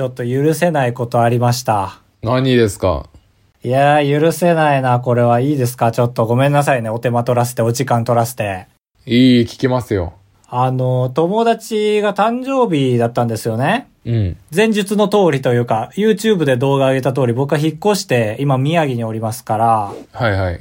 ちょっと許せないことありました。何ですか？いやー、許せないな、これはいいですか？ちょっとごめんなさいね、お手間取らせて、お時間取らせて。いい、聞きますよ。あの、友達が誕生日だったんですよね。うん。前述の通りというか、YouTube で動画上げた通り、僕は引っ越して、今宮城におりますから、はいはい。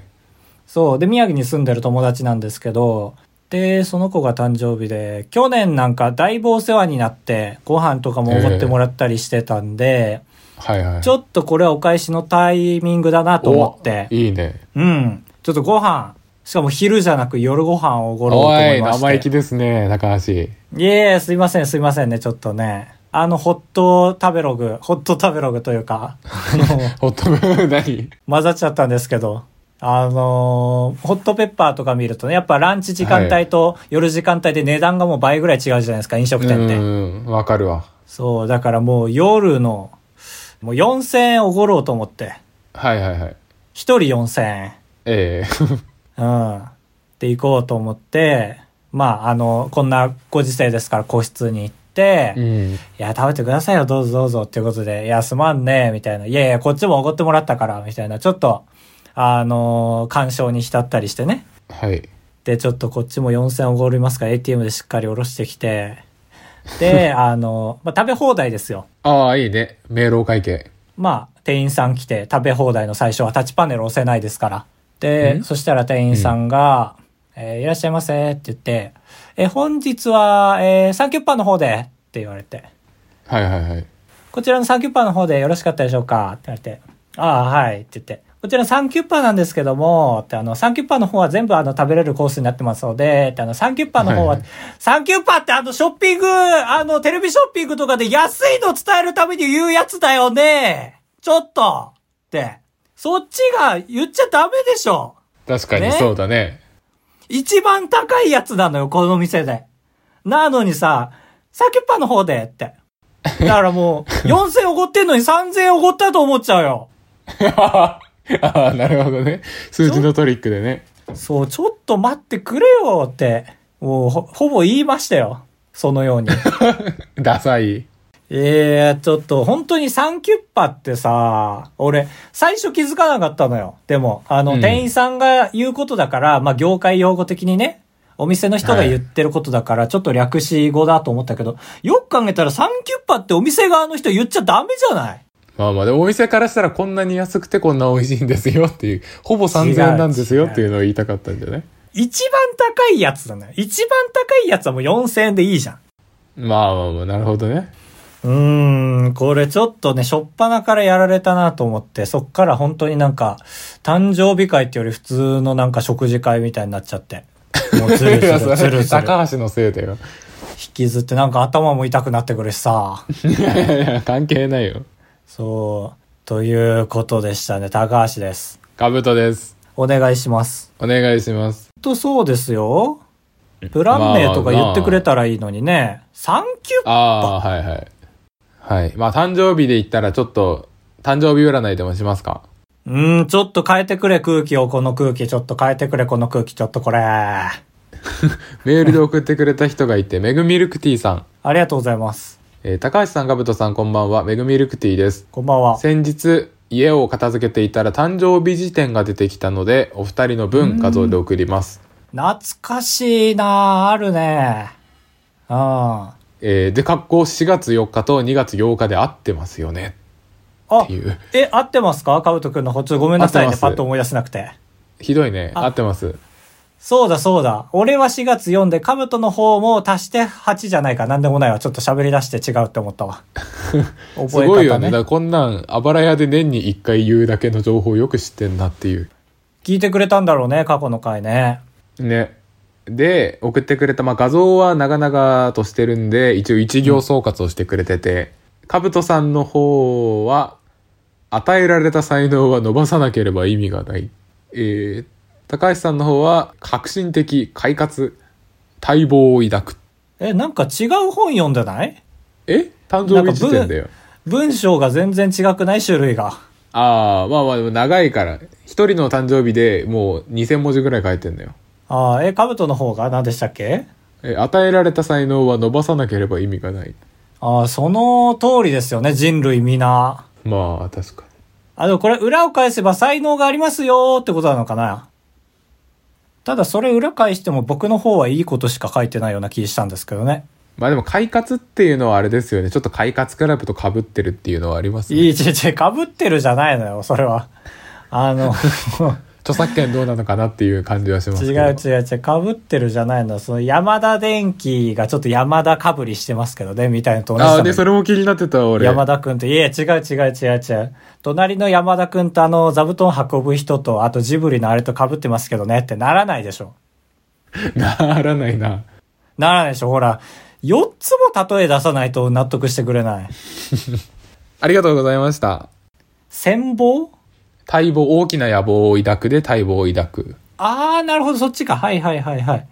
そう。で、宮城に住んでる友達なんですけど、で、その子が誕生日で、去年なんかだいぶお世話になって、ご飯とかもおごってもらったりしてたんで、はいはい。ちょっとこれはお返しのタイミングだなと思って、いいね。うん。ちょっとご飯、しかも昼じゃなく夜ご飯をおごろうと思いまして。生意気ですね、高橋。いえいえ、すいません、すいませんね、ちょっとね。あの、ホット食べログ、ホット食べログというか、あの、ホットブ何？混ざっちゃったんですけど、あのーホットペッパーとか見るとね、やっぱランチ時間帯と夜時間帯で値段がもう倍ぐらい違うじゃないですか、飲食店って。うん、わかるわ。そう、だからもう夜の、もう4000円おごろうと思って、はいはいはい。一人4000円。ええ うん。で、行こうと思って、まあ、あの、こんなご時世ですから個室に行って、いうん。や、食べてくださいよ、どうぞどうぞ、っていうことで、いや、すまんね、みたいな。いやいや、こっちもおごってもらったから、みたいな、ちょっと、あの干渉に浸ったりしてね。はい。で、ちょっとこっちも4000おごりますか？ら、ATM でしっかり下ろしてきて、で、あの、まあ、食べ放題ですよ。ああ、いいね。明朗会計。まあ、店員さん来て食べ放題の最初はタッチパネル押せないですから。で、ん？そしたら店員さんが、えーいらっしゃいませって言って、えー本日は、えーサンキュッパーの方で？って言われて、はいはいはい。こちらのサンキュッパーの方でよろしかったでしょうか？って言われて、ああ、はいって言って、こちらのサンキュッパーなんですけども、ってあの、サンキュッパーの方は全部あの、食べれるコースになってますので、ってあの、サンキュッパーの方は、はいはいサンキュッパーってあの、ショッピング、あの、テレビショッピングとかで安いの伝えるために言うやつだよねちょっとって、そっちが言っちゃダメでしょ確かにねそうだね。一番高いやつなのよ、この店で。なのにさ、サンキュッパーの方でって。だからもう、4000おごってんのに3000おごったと思っちゃうよ。ああ、なるほどね。数字のトリックでね。そう、ちょっと待ってくれよって、もうほ、ほぼ言いましたよ。そのように。ダサい。ええちょっと、本当にサンキュッパってさ、俺、最初気づかなかったのよ。でも、あの、うん店員さんが言うことだから、まあ、業界用語的にね、お店の人が言ってることだから、ちょっと略し語だと思ったけど、よく考えたらサンキュッパってお店側の人言っちゃダメじゃない？まあまあ、でもお店からしたらこんなに安くてこんな美味しいんですよっていう、ほぼ3000円なんですよっていうのを言いたかったんじゃない？一番高いやつだね。一番高いやつはもう4000円でいいじゃん。まあまあまあ、なるほどね。うーん、これちょっとね、しょっぱなからやられたなと思って、そっから本当になんか、誕生日会ってより普通のなんか食事会みたいになっちゃって。もうずるずるずるずる。高橋のせいだよ。引きずってなんか頭も痛くなってくるしさ。い やいやいや、関係ないよ。そう。ということでしたね。高橋です。かぶとです。お願いします。お願いします。とそうですよ。プラン名とか言ってくれたらいいのにね。サンキュッああ、はいはい。はい。まあ、誕生日で言ったらちょっと、誕生日占いでもしますか？うーん、ちょっと変えてくれ空気を、この空気。ちょっと変えてくれ、この空気。ちょっとこれ。あ メールで送ってくれた人がいて、メグミルクティーさん。りがとうございます。えー高橋さん、かぶとさん、こんばんは。メグミルクティーです。こんばんは。先日、家を片付けていたら誕生日辞典が出てきたので、お二人の分画像で送ります。懐かしいなあるねあえーで、格好4月4日と2月8日で合ってますよね。あっていう。え、合ってますか？かぶとくんの方。ちょっとごめんなさいね。パッと思い出せなくて。ひどいね。あ合ってます。そうだそうだ。俺は4月4で、かぶとの方も足して8じゃないか。なんでもないわ。ちょっと喋り出して違うって思ったわ。覚すごいよね。だこんなん、あばら屋で年に1回言うだけの情報をよく知ってんなっていう。聞いてくれたんだろうね、過去の回ね。ね。で、送ってくれた、まあ、画像は長々としてるんで、一応一行総括をしてくれてて、かぶとさんの方は、与えられた才能は伸ばさなければ意味がない。えー、高橋さんの方は、革新的、快活、待望を抱く。え、なんか違う本読んでない？え？誕生日時点だよ。文章が全然違くない種類が。ああ、まあまあ、でも長いから、一人の誕生日でもう2000文字ぐらい書いてんだよ。ああ、え、かぶとの方が何でしたっけ？え、与えられた才能は伸ばさなければ意味がない。ああ、その通りですよね、人類皆。まあ、確かに。あ、でもこれ裏を返せば才能がありますよってことなのかな？ただそれ裏返しても僕の方はいいことしか書いてないような気したんですけどね。まあでも、快活っていうのはあれですよね。ちょっと快活クラブと被ってるっていうのはありますね。いい、ちち、被ってるじゃないのよ、それは。あの、著作権どうなのかなっていう感じはします。違う違う違う、被ってるじゃないの。その山田電機がちょっと山田かぶりしてますけどね、みたいなのと同じああ、で、それも気になってた、俺。山田くんと、いえ、違う違う違う違う。隣の山田くんとあの、座布団運ぶ人と、あとジブリのあれと被ってますけどねってならないでしょ。ならないな。ならないでしょ。ほら、4つも例え出さないと納得してくれない。ありがとうございました。戦望？待望、大きな野望を抱くで待望を抱く。あー、なるほど、そっちか。はいはいはいはい。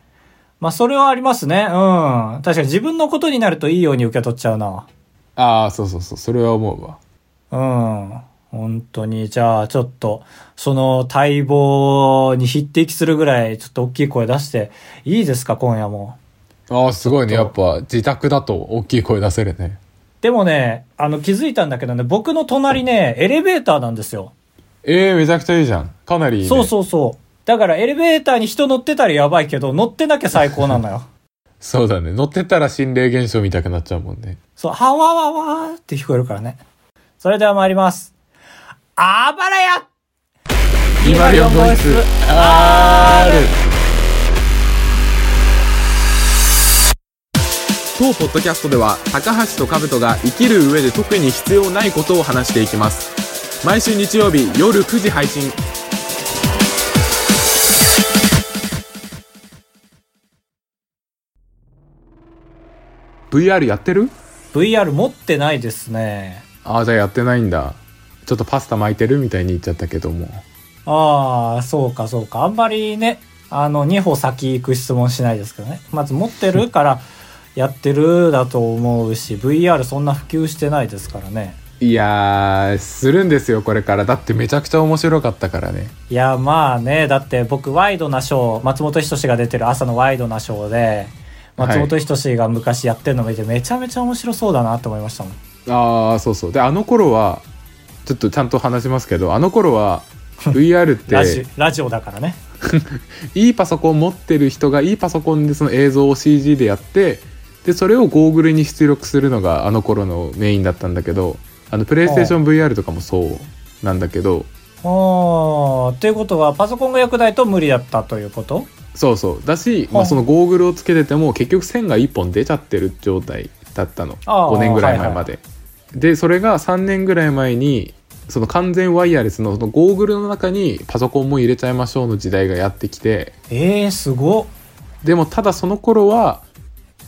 まあ、それはありますね。うん。確かに自分のことになるといいように受け取っちゃうな。ああ、そうそうそう、それは思うわ。うん。本当に、じゃあ、ちょっと、その待望に匹敵するぐらい、ちょっと大きい声出して、いいですか、今夜も。ああ、すごいね。やっぱ、自宅だと大きい声出せるね。でもね、あの、気づいたんだけどね、僕の隣ね、エレベーターなんですよ。ええめちゃくちゃいいじゃん。かなりいい、ね。そうそうそう。だからエレベーターに人乗ってたらやばいけど、乗ってなきゃ最高なのよ。そうだね。乗ってたら心霊現象見たくなっちゃうもんね。そう、はわわわーって聞こえるからね。それでは参ります。あばらや204号室 R! 当ポッドキャストでは高橋と兜が生きる上で特に必要ないことを話していきます毎週日曜日夜9時配信 VR やってる ?VR 持ってないですね。ああじゃあやってないんだちょっとパスタ巻いてるみたいに言っちゃったけどもああ、そうかそうか。あんまりね、あの、2歩先行く質問しないですけどね。まず持ってるから、やってるだと思うし、VR そんな普及してないですからね。いやーするんですよこれからだってめちゃくちゃ面白かったからねいや、まあね、だって僕、ワイドなショー、松本人志が出てる朝のワイドなショーで、松本人志が昔やってるの見て、めちゃめちゃ面白そうだなと思いましたもん。ああそうそうであの頃はちょっとちゃんと話しますけどあの頃は VR っ ラジてラジオだからね。いいパソコン持ってる人がいいパソコンでその映像を CG でやってでそれをゴーグルに出力するのがあの頃のメインだったんだけどあのプレイステーション VR とかもそうなんだけど。あー。っていうことは、パソコンが良くないと無理だったということ？そうそう。だし、まあ、はあそのゴーグルをつけてても結局線が1本出ちゃってる状態だったの。あー。5年ぐらい前まで、でそれが3年ぐらい前にその完全ワイヤレスのそのゴーグルの中にパソコンも入れちゃいましょうの時代がやってきて。えー、すごっ。でもただその頃は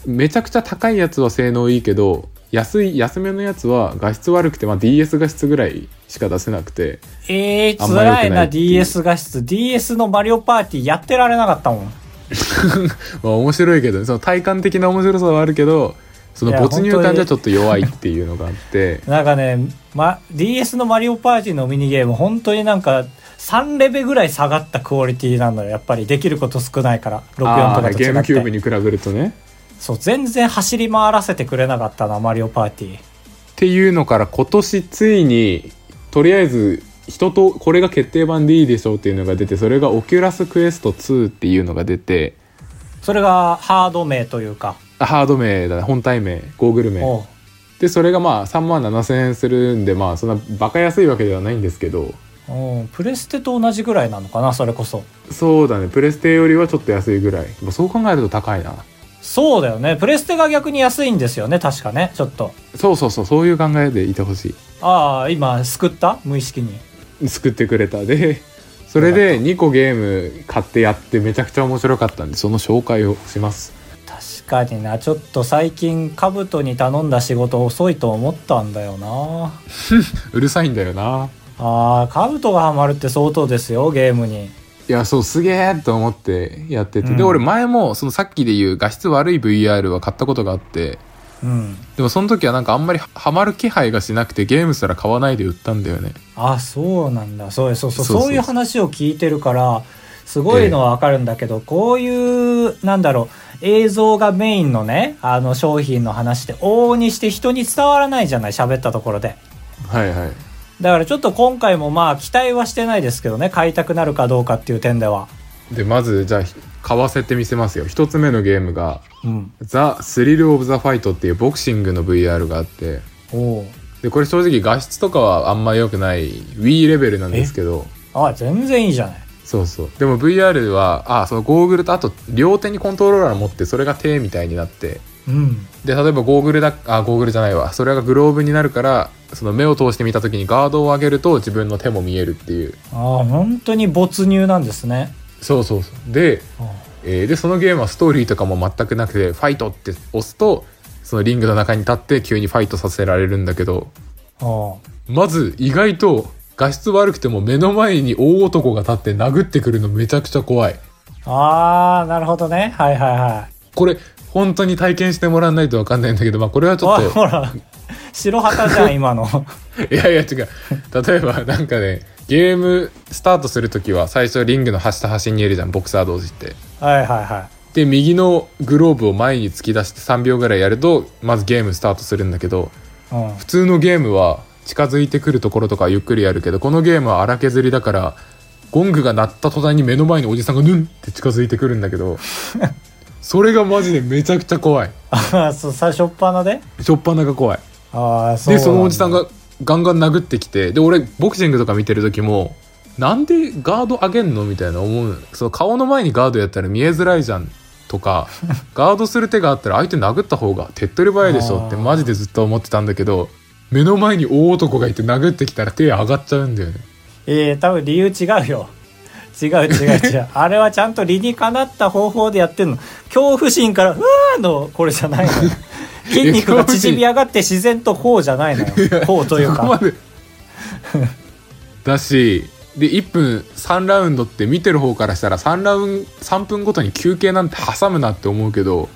めちゃくちゃ高いやつは性能いいけど安い安めのやつは画質悪くて、まあ、DS 画質ぐらいしか出せなくてえー、あんま良くない辛いな、DS 画質。DS のマリオパーティーやってられなかったもん。まあ面白いけどねその体感的な面白さはあるけどその没入感じゃちょっと弱いっていうのがあってなんかね、ま、DS のマリオパーティーのミニゲーム、本当になんか、3レベルぐらい下がったクオリティなのよ。やっぱりできること少ないから。64あーとかと違って。ゲームキューブに比べるとねそう、全然走り回らせてくれなかったな、マリオパーティー。っていうのから今年ついにとりあえず人とこれが決定版でいいでしょうっていうのが出てそれがオキュラスクエスト2っていうのが出てそれがハード名というか。あハード名だね本体名ゴーグル名でそれがまあ3万7000円するんでまあそんなバカ安いわけではないんですけどおうプレステと同じぐらいなのかな、それこそ。そうだねプレステよりはちょっと安いぐらいまあそう考えると高いなそうだよね。プレステが逆に安いんですよね、確かね。ちょっと。そうそうそうそういう考えでいてほしああ、今、救った？無意識に。い救ってくれたで それで2個ゲーム買ってやってめちゃくちゃ面白かったんでその紹介をします確かにな。ちょっと最近、カブトに頼んだ仕事遅いと思ったんだよな。うるさいんだよなああ、カブトがハマるって相当ですよ、ゲームに。いやそうすげえと思ってやってて、うんで俺前もそのさっきで言う画質悪い VR は買ったことがあってうん。でもその時はなんかあんまりハマる気配がしなくてゲームすら買わないで売ったんだよねあそうなんだ。そうそうそう。そうそうそういう話を聞いてるから、すごいのはわかるんだけど、こういう、なんだろ映像がメインのね、あの商品の話って往々にして人に伝わらないじゃない、喋ったところで。はいはい。だからちょっと今回もまあ期待はしてないですけどね、買いたくなるかどうかっていう点では。で、まず、じゃあ、買わせてみせますよ。一つ目のゲームが、うん。ザ・スリル・オブ・ザ・ファイトっていうボクシングの VR があって、で、これ正直画質とかはあんま良くない Wii レベルなんですけど、あ、全然いいじゃない。そうそう。でも VR は、あ、そのゴーグルとあと両手にコントローラー持ってそれが手みたいになって、うん。で、例えばゴーグルだ、あ、ゴーグルじゃないわ。それがグローブになるから、その目を通して見た時にガードを上げると自分の手も見えるっていう。ああ、本当に没入なんですね。そうそうそう。で、えーで、そのゲームはストーリーとかも全くなくて、ファイトって押すと、そのリングの中に立って急にファイトさせられるんだけど、あまず意外と画質悪くても目の前に大男が立って殴ってくるのめちゃくちゃ怖い。ああー、なるほどね。はいはいはい。これ、本当に体験してもらわないとわかんないんだけど、まあこれはちょっおいほら、白旗じゃん、今の。と、いやいや違う。例えばなんかね、ゲームスタートするときは最初リングの端と端にいるじゃん、ボクサー同士って。はいはいはで、右のグローブを前に突き出して3秒ぐらいやると、まずゲームスタートするんだけど、い。うん。普通のゲームは近づいてくるところとかはゆっくりやるけど、このゲームは荒削りだから、ゴングが鳴った途端に目の前におじさんがヌンって近づいてくるんだけど、それがマジでめちゃくちゃ怖い。ああ、そう、最初っ端で？しょっぱなが怖い。ああ、そうで、そのおじさんががガンガン殴ってきて、で、俺、ボクシングとか見てる時も、なんでガード上げんのみたいな思う。その顔の前にガードやったら見えづらいじゃん。とか、ガードする手があったら相手殴った方が手っ取り早いでしょってマジでずっと思ってたんだけど、目の前に大男がいて殴ってきたら手上がっちゃうんだよね。ええ多分理由違うよ。違う違う違う。あれはちゃんと理にかなった方法でやってんの。恐怖心から、うわーの、これじゃないのよ。筋肉が縮み上がって自然とこうじゃないのよ。こうというか。だし、で、1分3ラウンドって見てる方からしたら3ラウンド、3分ごとに休憩なんて挟むなって思うけど、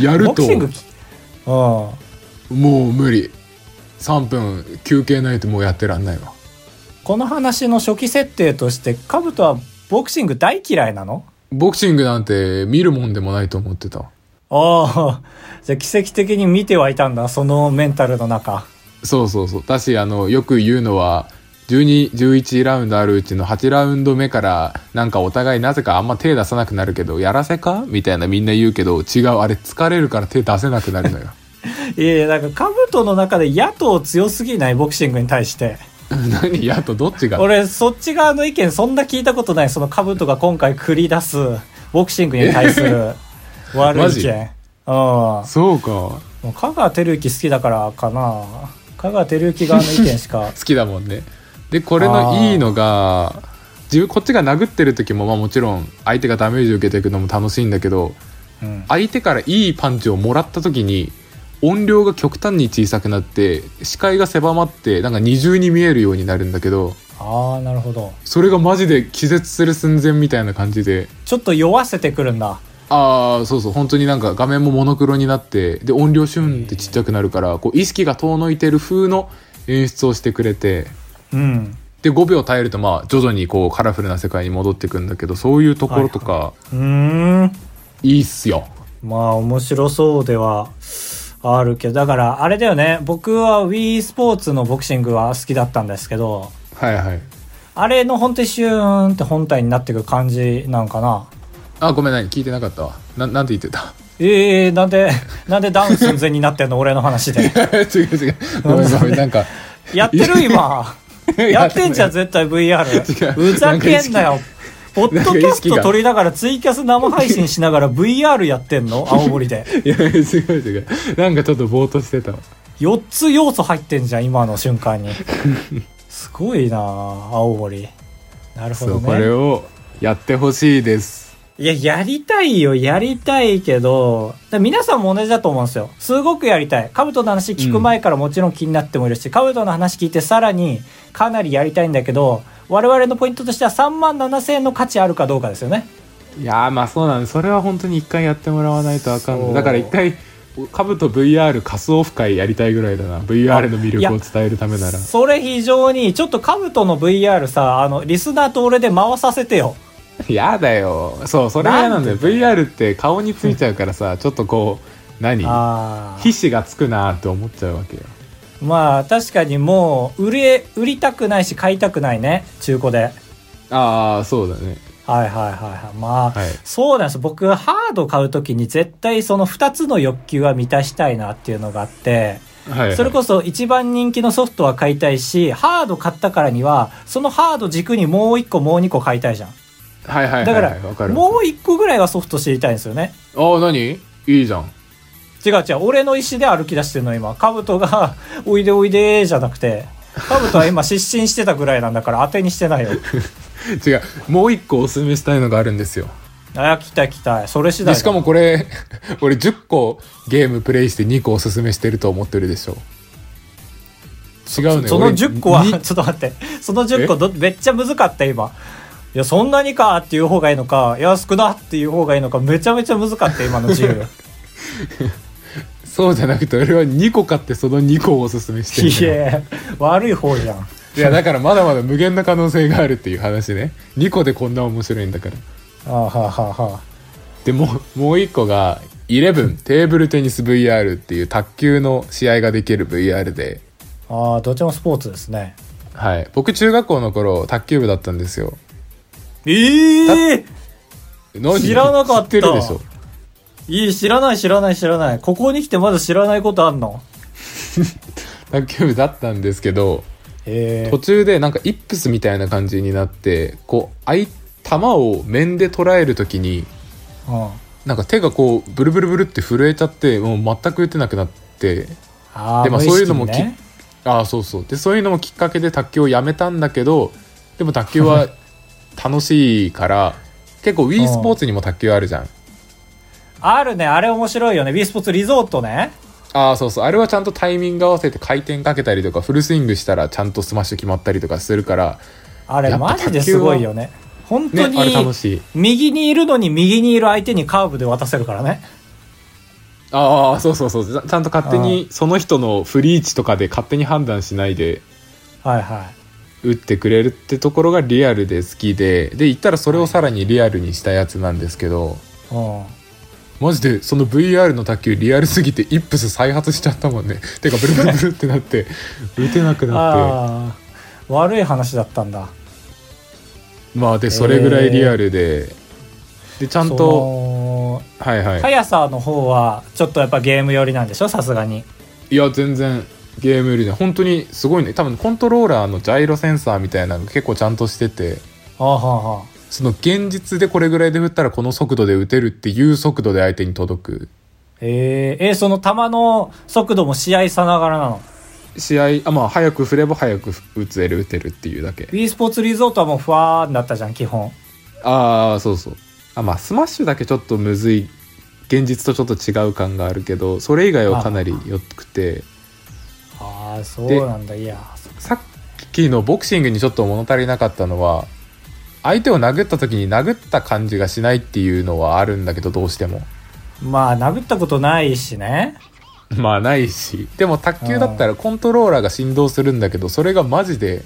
やると。もう無理。3分休憩ないともうやってらんないわ。この話の初期設定として、カブトはボクシング大嫌いなの？ボクシングなんて見るもんでもないと思ってた。ああ、じゃあ奇跡的に見てはいたんだ、そのメンタルの中。そうそうそう。だし、あの、よく言うのは、12、11ラウンドあるうちの8ラウンド目から、なんかお互いなぜかあんま手出さなくなるけど、やらせか？みたいなみんな言うけど、違う、あれ疲れるから手出せなくなるのよ。いやいや、なんかカブトの中で野党強すぎない？ボクシングに対して。何やとどっちが？俺、そっち側の意見そんな聞いたことない。そのカブトが今回繰り出す、ボクシングに対する 悪い意見。うん。そうか。もう香川照之好きだからかな。香川照之側の意見しか。好きだもんね。で、これのいいのが、自分、こっちが殴ってる時も、まあもちろん、相手がダメージを受けていくのも楽しいんだけど、うん。相手からいいパンチをもらった時に音量が極端に小さくなって視界が狭まってなんか二重に見えるようになるんだけどああ、なるほど。それがマジで気絶する寸前みたいな感じでちょっと酔わせてくるんだ。ああそうそう本当になんか画面もモノクロになってで音量シュンってちっちゃくなるからこう意識が遠のいてる風の演出をしてくれてうん。で5秒耐えるとまあ徐々にこうカラフルな世界に戻っていくんだけどそういうところとかうーん。いいっすよ。まあ面白そうではあるけど、だからあれだよね。僕は Wii スポーツのボクシングは好きだったんですけど、はいはい。あれの本当にシューンって本体になっていく感じなんかな。あごめん何聞いてなかったわ。ななんて言ってた？ええー、なんで、なんでダウン寸前になってんの？俺の話で。違う違う。ごめんごめん。なんか。やってる今。やってんじゃん、絶対 VR。ふざけんなよ。ポッドキャスト撮りながらツイキャス生配信しながら VR やってんの？青森で。いや、違う違う。なんかちょっとぼーっとしてたわ。4つ要素入ってんじゃん、今の瞬間に。すごいな青森。なるほどこれね。をやってほしいです。いや、やりたいよ、やりたいけど、だ皆さんも同じだと思うんですよ。すごくやりたい。カブトの話聞く前からもちろん気になってもいるし、カブトの話聞いてさらにかなりやりたいんだけど、我々のポイントとしては3万7000円の価値あるかどうかですよね。いやー、まあそうなんです。それは本当に一回やってもらわないとあかんだから一回、株と VR 仮想オフ会やりたいぐらいだな。VR の魅力を伝えるためなら。それ非常に、ちょっとカブトの VR さ、あの、リスナーと俺で回させてよ。やだよそうそれ嫌なんだよ VR って顔についちゃうからさちょっとこう何？あ皮脂がつくなって思っちゃうわけよあまあ確かにもう売れ売りたくないし買いたくないね中古で。ああそうだね。はいはいはいはい。まあ、はい。そうなんです。僕ハード買うときに絶対その2つの欲求は満たしたいなっていうのがあってはい、はい、それこそ一番人気のソフトは買いたいしハード買ったからにはそのハード軸にもう1個もう2個買いたいじゃん。はいはいはいだからもう1個ぐらいはソフト知りたいんですよね。ああ何？いいじゃん違う違う俺の意思で歩き出してるの今。カブトが「おいでおいで」じゃなくて。カブトは今失神してたぐらいなんだから当てにしてないよ。違う。もう一個おすすめしたいのがあるんですよ。あ来た来た。それ次第しかもこれ 俺10個ゲームプレイして2個おすすめしてると思ってるでしょ。違うね。その俺10個はに ちょっと待って。その10個どめっちゃ難かった今。いやそんなにかっていう方がいいのかいや少なっていう方がいいのかめちゃめちゃ難かった今の自由 そうじゃなくて俺は2個買ってその2個をおすすめしてるいや悪い方じゃん。いやだからまだまだ無限な可能性があるっていう話ね。2個でこんな面白いんだから。ああはあはあは。あでもうもう1個が11テーブルテニス VR っていう卓球の試合ができる VR で。ああどっちもスポーツですね。はい。僕中学校の頃卓球部だったんですよ。ええ何？知らなかった。知ってるでしょいい知らない知らない知らない。ここに来てまだ知らないことあんの？卓球部だったんですけど途中でなんかイップスみたいな感じになってこう相球を面で捉える時にうんなんか手がこうブルブルブルって震えちゃってもう全く打てなくなってああでもそういうのもき、ね、ああそうそう。でそういうのもきっかけで卓球をやめたんだけどでも卓球は楽しいから結構 Wii スポーツにも卓球あるじゃんあるね。あれ面白いよね。W スポーツリゾートね。ああそうそう。あれはちゃんとタイミング合わせて回転かけたりとかフルスイングしたらちゃんとスマッシュ決まったりとかするからあれマジですごいよね。本当にしい。右にいるのに右にいる相手にカーブで渡せるからね。ああそうそうそう。ちゃんと勝手にその人のフリーチとかで勝手に判断しないではいは打ってくれるってところがリアルで好きでで言ったらそれをさらにリアルにしたやつなんですけどいうんマジでその VR の卓球リアルすぎてイップス再発しちゃったもんね。てかブルブルブルってなって打てなくなっああ悪い話だったんだ。てまあでそれぐらいリアルで、でちゃんそとのはいはい。速さの方はちょっとやっぱゲーム寄りなんでしょ？さすがに。いや全然ゲームよりね本当にすごいね。多分コントローラーのジャイロセンサーみたいなのが結構ちゃんとしてて。ああはあはあその現実でこれぐらいで振ったらこの速度で打てるっていう速度で相手に届く。えー、えーその球の速度も試合さながらなの？試合あまあ早く振れば早く打つれる打てるっていうだけ。w スポーツリゾートはもうふわーになったじゃん基本。ああそうそう。あまあスマッシュだけちょっとむずい現実とちょっと違う感があるけどそれ以外はかなり良くて。ああそうなんだ。いやさっきのボクシングにちょっと物足りなかったのは相手を殴った時に殴った感じがしないっていうのはあるんだけどどうしても。まあ殴ったことないしね。まあないし。でも卓球だったらコントローラーが振動するんだけどそれがマジで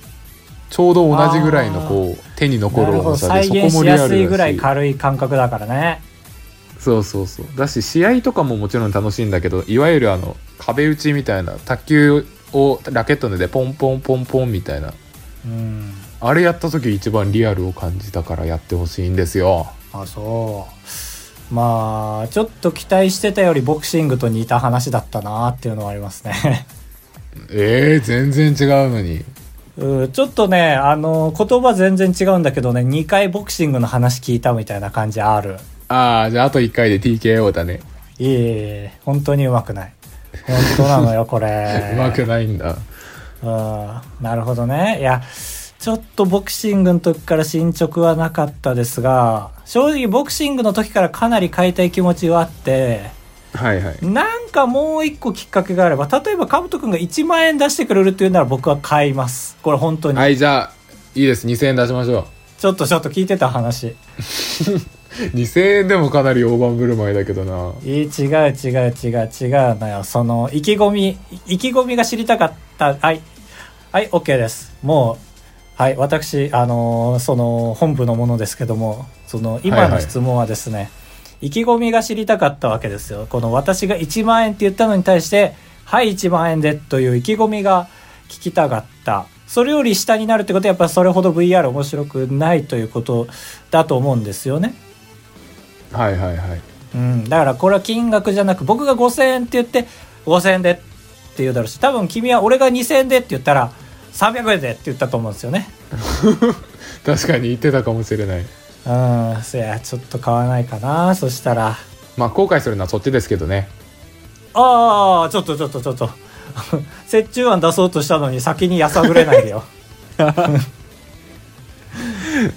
ちょうど同じぐらいのこう手に残なる重さでそこもリアしやすい。ルだしぐらい軽い感覚だからね。そうそうそう。だし試合とかももちろん楽しいんだけどいわゆるあの壁打ちみたいな卓球をラケットでポンポンポンポンみたいな。うんあれやった時一番リアルを感じたからやってほしいんですよ。あそう。まあちょっと期待してたよりボクシングと似た話だったなっていうのはありますね。えー、全然違うのに。うんちょっとねあの言葉全然違うんだけどね2回ボクシングの話聞いたみたいな感じある。ああじゃああと1回で TKO だね。いえいえ本当にうまくない。本当なのよこれ。うまくないんだ。うんなるほどね。いやちょっとボクシングの時から進捗はなかったですが正直ボクシングの時からかなり変えたい気持ちはあってはいはい。なんかもう一個きっかけがあれば例えばかぶとくんが1万円出してくれるっていうなら僕は買います。これ本当に、はいじゃあいいです。2000円出しましょう。ちょっとちょっと聞いてた話。2000円でもかなり大盤振る舞いだけどな。いい違う違う違う違うのよ。その意気込み意気込みが知りたかった。はい。はい OK です。もうはい私あのーその本部のものですけどもそその今の質問はですね、意気込みが知りたかったわけですよ。この私が1万円って言ったのに対して、はい、1万円でという意気込みが聞きたかった。それより下になるってことはやっぱりそれほど VR 面白くないということだと思うんですよね。はいはいはい。うん、だからこれは金額じゃなく僕が5000円って言って5000円でって言うだろうし多分君は俺が2000円でって言ったら300円でって言ったと思うんですよね 確かに言ってたかもしれない。うんそやちょっと買わないかなそしたらまあ後悔するのはそっちですけどね。ああちょっとちょっとちょっと 折衷案出そうとしたのに先にやさぐれないでよ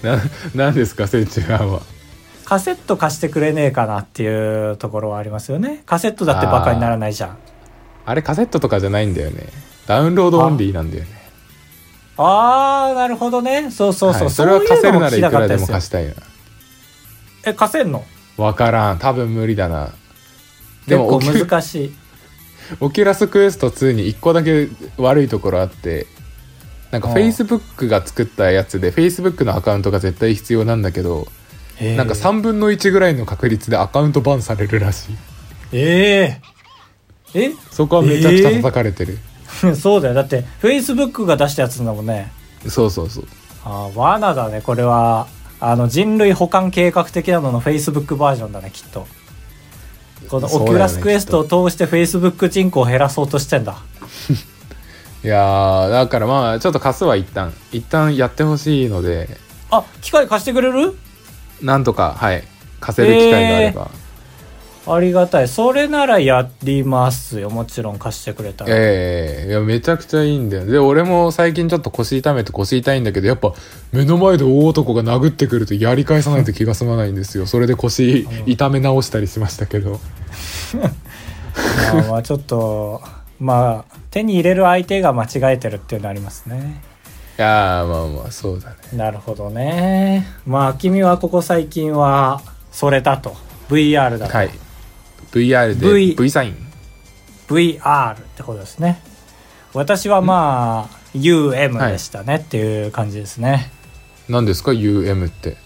な、なんですか、折衷案は。カセット貸してくれねえかなっていうところはありますよねカセットだってバカにならないじゃんあれカセットとかじゃないんだよね。ダウンロードオンリーなんだよね。ああなるほどねそうそうそう、はいそれは貸せるならいくらでも貸したいな。え貸せんの？わからん。多分無理だな。で結構もオキュ、難しい オキュラスクエスト2に1個だけ悪いところあって、なんかうん Facebook が作ったやつで、Facebook のアカウントが絶対必要なんだけど、なんか3分の1ぐらいの確率でアカウントバンされるらしい。えええ？そこはめちゃくちゃ叩かれてる。そうだよ。だってフェイスブックが出したやつだもんね。そうそうそう。あー罠だねこれは。あの人類保管計画的なののフェイスブックバージョンだねきっと。このオキュラスクエストを通してフェイスブック人口を減らそうとしてんだ。いやー、だからまあ、ちょっと貸すわ一旦。一旦やってほしいので、あ機械貸してくれる？なんとか、はい。貸せる機会があれば。ありがたいそれならやりますよもちろん貸してくれたら、ええいや、めちゃくちゃいいんだよ。で、俺も最近ちょっと腰痛めて腰痛いんだけど、やっぱ目の前で大男が殴ってくるとやり返さないと気が済まないんですよ。それで腰痛め直したりしましたけど。まあまあちょっとまあ手に入れる相手が間違えてるっていうのありますねいやー、まあまあ、そうだね。なるほどねまあ君はここ最近はそれだと VR だと、はい。VR で V V サイン。VR ってことですね。私はまあ UM でしたね。っていう感じですね、何ですか ?UM って。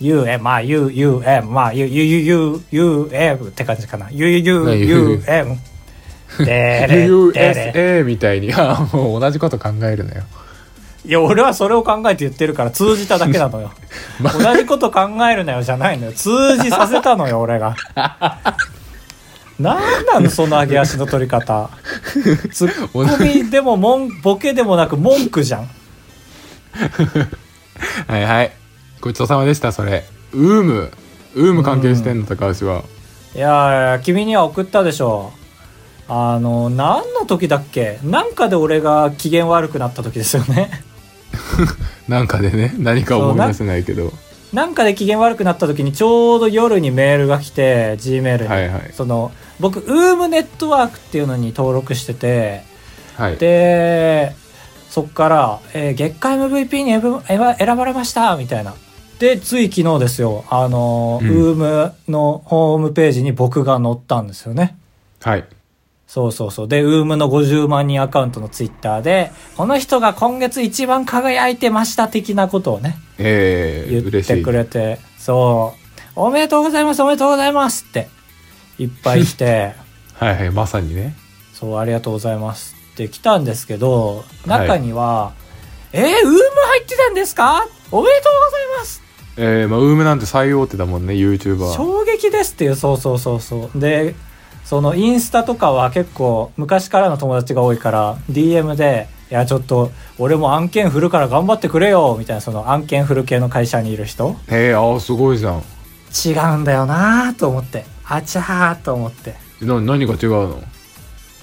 UM まあ UUM まあ UUUM って感じかな。UUUM で USA みたいに、あーもう同じこと考えるなよ。いや俺はそれを考えて言ってるから通じただけなのよ。同じこと考えるなよじゃないのよ。通じさせたのよ俺が なんなのその上げ足の取り方ツッコミでももんボケでもなく文句じゃんはいはい。ごちそうさまでした、それ。ウーム。ウーム関係してんの、高橋は。いやいや君には送ったでしょあの何の時だっけ？なんかで俺が機嫌悪くなった時ですよね なんかでね、何か思い出せないけど。なんかで機嫌悪くなった時にちょうど夜にメールが来て G メールに、はいはい。その僕ウームネットワークっていうのに登録しててはい。でそっから、えー月間 MVP に選ば選ばれましたみたいな。でつい昨日ですよあの、うん。ウームのホームページに僕が載ったんですよね。はい。そうそうそう。で、ウームの50万人アカウントのツイッターで、この人が今月一番輝いてました的なことをね、ええ言ってい。くれて、そう、おめでとうございます、おめでとうございますって、いっぱい来て、はいはい、まさにね。そう、ありがとうございますって来たんですけど、中には、えー、ウーム入ってたんですか？おめでとうございますええまあ、ウームなんて最大手だもんね、YouTuber。衝撃ですっていう、そうそうそうそう。で、そのインスタとかは結構昔からの友達が多いから DM で、いやちょっと俺も案件振るから頑張ってくれよみたいなその案件振る系の会社にいる人ええああ、すごいじゃん。違うんだよなと思って。あちゃーと思って。な、何が違うの？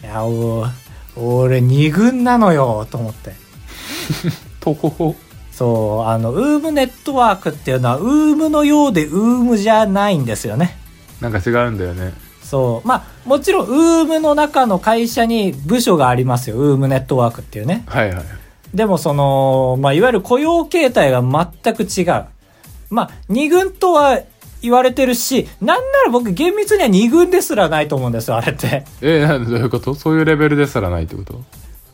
いや、お俺二軍なのよと思って。とほほ。そう、あの、ウームネットワークっていうのは、ウームのようでウームじゃないんですよね。なんか違うんだよね。そう。まあ、もちろん、ウームの中の会社に部署がありますよ。ウームネットワークっていうね。はいはい。でも、その、まあ、いわゆる雇用形態が全く違う。まあ、二軍とは言われてるし、なんなら僕厳密には二軍ですらないと思うんですよ、あれって。えー、などういうこと？そういうレベルですらないってこと？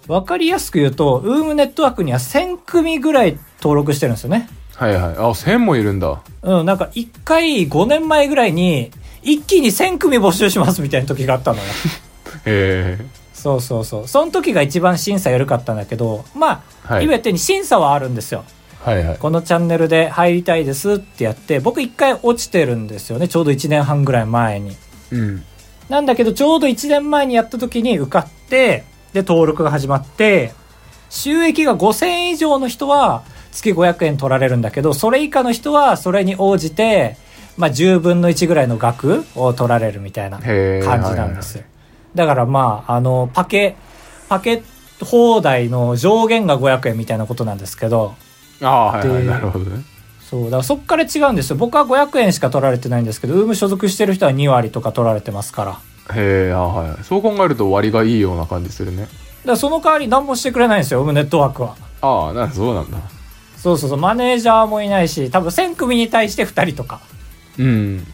わかりやすく言うと、ウームネットワークには1000組ぐらい登録してるんですよね。はいはい。あ、1000もいるんだ。うん、なんか一回5年前ぐらいに、一気に1000組募集しますみたいな時があったのよ。へえ。そうそうそう。その時が一番審査緩かったんだけど、まあ、はい言えてに審査はあるんですよ。はいはい。このチャンネルで入りたいですってやって、僕一回落ちてるんですよね。ちょうど1年半ぐらい前に。うん。なんだけど、ちょうど1年前にやった時に受かって、で、登録が始まって、収益が5000円以上の人は月500円取られるんだけど、それ以下の人はそれに応じて、まあ10分の1ぐらいの額を取られるみたいな感じなんですよ。だからまあ、あの、パケ、パケ放題の上限が500円みたいなことなんですけど、ああ、はいはい。でなるほどね。そう、だからそっから違うんですよ。僕は500円しか取られてないんですけど、ウーム所属してる人は2割とか取られてますから。へえ、あはい。そう考えると割がいいような感じするね。だからその代わり何もしてくれないんですよ、ウームネットワークは。ああ、なそうなんだ。そうそうそう、マネージャーもいないし、多分1000組に対して2人とかうん。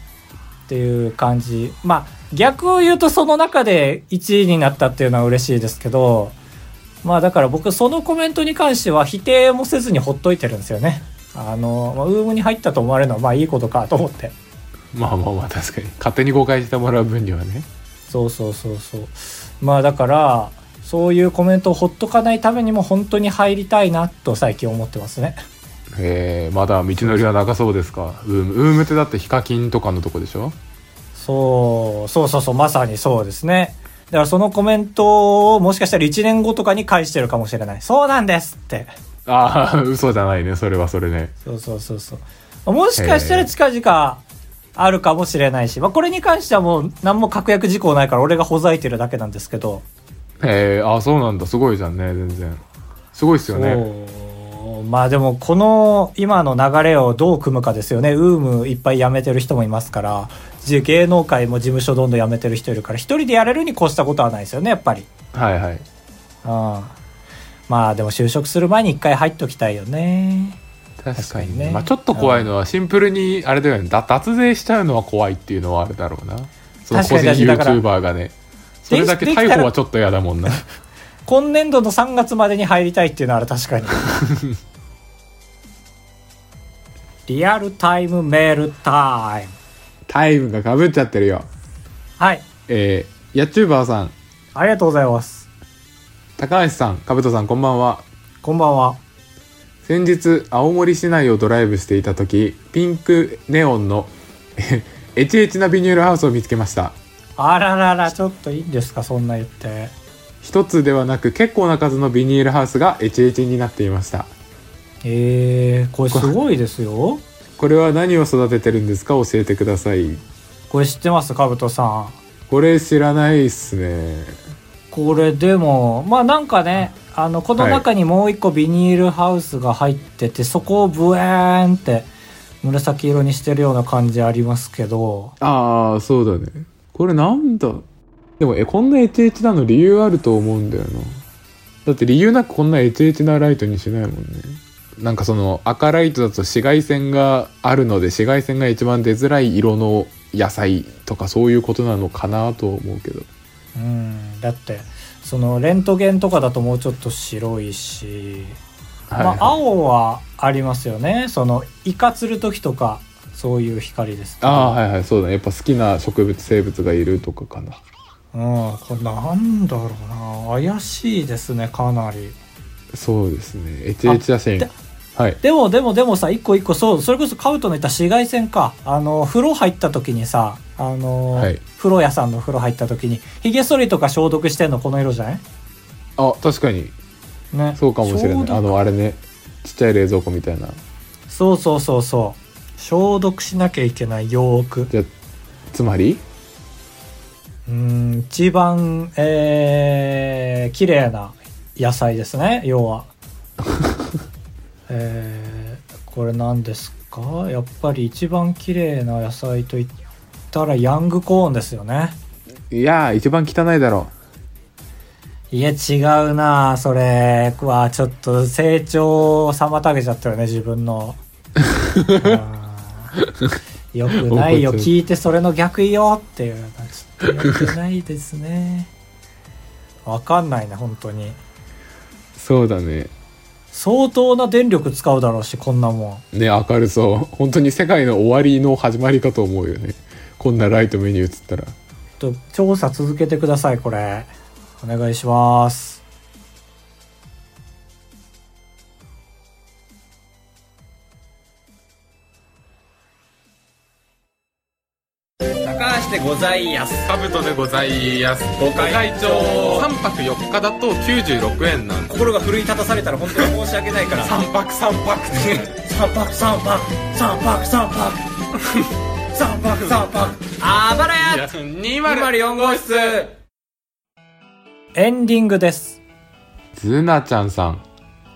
っていう感じ。まあ、逆を言うとその中で1位になったっていうのは嬉しいですけど、まあだから僕そのコメントに関しては否定もせずにほっといてるんですよね。あの、まあ、ウームに入ったと思われるのはまあいいことかと思って。まあまあまあ、確かに。勝手に誤解してもらう分にはね。そうそうそうそう。まあだから、そういうコメントをほっとかないためにも本当に入りたいなと最近思ってますね。へえ、まだ道のりは長そうですか？ウーム。ウームってだってヒカキンとかのとこでしょ？そう、そうそうそう、まさにそうですね。だからそのコメントをもしかしたら1年後とかに返してるかもしれない。そうなんですって。ああ、嘘じゃないね。それはそれね。そうそうそうそう。もしかしたら近々あるかもしれないし、まあこれに関してはもう何も確約事項ないから俺がほざいてるだけなんですけど。へえ、ああ、そうなんだ。すごいじゃんね、全然。すごいっすよね。まあでもこの今の流れをどう組むかですよね。ウームいっぱい辞めてる人もいますから、じ芸能界も事務所どんどん辞めてる人いるから、一人でやれるに越したことはないですよね、やっぱり。はいはい。うん。まあでも就職する前に一回入っときたいよね。確かにね。ねまあちょっと怖いのは、シンプルに、あれだよね、だ脱税しちゃうのは怖いっていうのはあるだろうな。その個人 YouTuber がね。それだけ逮捕はちょっと嫌だもんな。今年度の3月までに入りたいっていうのは確かに。リアルタイムメールタイム。タイムがかぶっちゃってるよ。はい。えー、ヤッチューバーさん、ありがとうございます。高橋さん、かぶとさん、こんばんは。こんばんは。先日、青森市内をドライブしていた時、ピンクネオンの、え エチエチなビニールハウスを見つけました。あららら、ちょっといいんですか、そんな言って。一つではなく結構な数のビニールハウスがエチエチになっていました。えー、これすごいですよ。これは何を育ててるんですか？教えてください。これ知ってます？かぶとさん。これ知らないっすね。これでも、まあなんかね、あの、この中にもう一個ビニールハウスが入ってて、そこをブエーンって紫色にしてるような感じありますけど、ああ、そうだね。これなんだ？でも、え、こんなエチエチなの理由あると思うんだよな。だって理由なくこんなエチエチなライトにしないもんね。なんかその赤ライトだと紫外線があるので紫外線が一番出づらい色の野菜とかそういうことなのかなと思うけど。うん、だって、そのレントゲンとかだともうちょっと白いし、はい、まあ青はありますよね。その、イカ釣る時とか、そういう光です。ああ、はいはい、そうだね。やっぱ好きな植物、生物がいるとかかな。うん、これなんだろうな怪しいですねかなりそうですね。エチエチ写真で。はい。でもでもでもさ一個一個そうそれこそカウトの言った紫外線かあの風呂入った時にさあの、はい風呂屋さんの風呂入った時にひげ剃りとか消毒してんのこの色じゃない？あ、確かに。ねそうかもしれない。あの、あれね。ちっちゃい冷蔵庫みたいな。そうそうそうそう消毒しなきゃいけないよーくじゃあつまり？うん一番えー、綺麗な野菜ですね要は えー、これ何ですか？やっぱり一番綺麗な野菜といったらヤングコーンですよね。いやー、一番汚いだろいや違うなそれはちょっと成長を妨げちゃったよね自分の。よくないよ聞いてそれの逆よっていうちょっとよくないですね。わかんないね本当に。そうだね。相当な電力使うだろうしこんなもん。ね明るそう。本当に世界の終わりの始まりかと思うよね。こんなライト目に映ったら。と調査続けてくださいこれ。お願いしますございやす。カブトでございます。ご会長。3泊4日だと96円なんで心が奮い立たされたら本当に申し訳ないから。3泊3泊。三泊三泊。三泊三泊。三泊三泊。あばらや。204号室。エンディングです。ズナちゃんさん。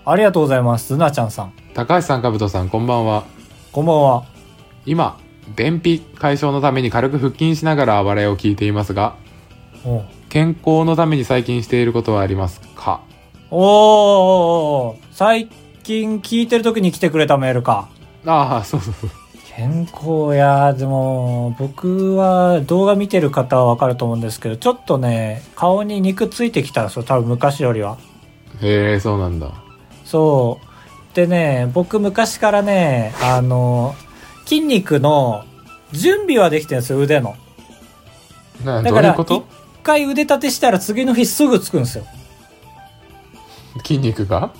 ありがとうございます。ズナちゃんさん。高橋さんカブトさんこんばんは。こんばんは。今便秘解消のために軽く腹筋しながら暴れを聞いていますが健康のために最近していることはありますか？おー最近聞いてる時に来てくれたメールか。ああそうそうそう。健康やでも僕は動画見てる方はわかると思うんですけどちょっとね顔に肉ついてきたんですよ多分昔よりは。へえそうなんだ。そう。でね僕昔からねあの筋肉の準備はできてるんですよ腕の。などだから一ういうこと？回腕立てしたら次の日すぐつくんですよ。筋肉が？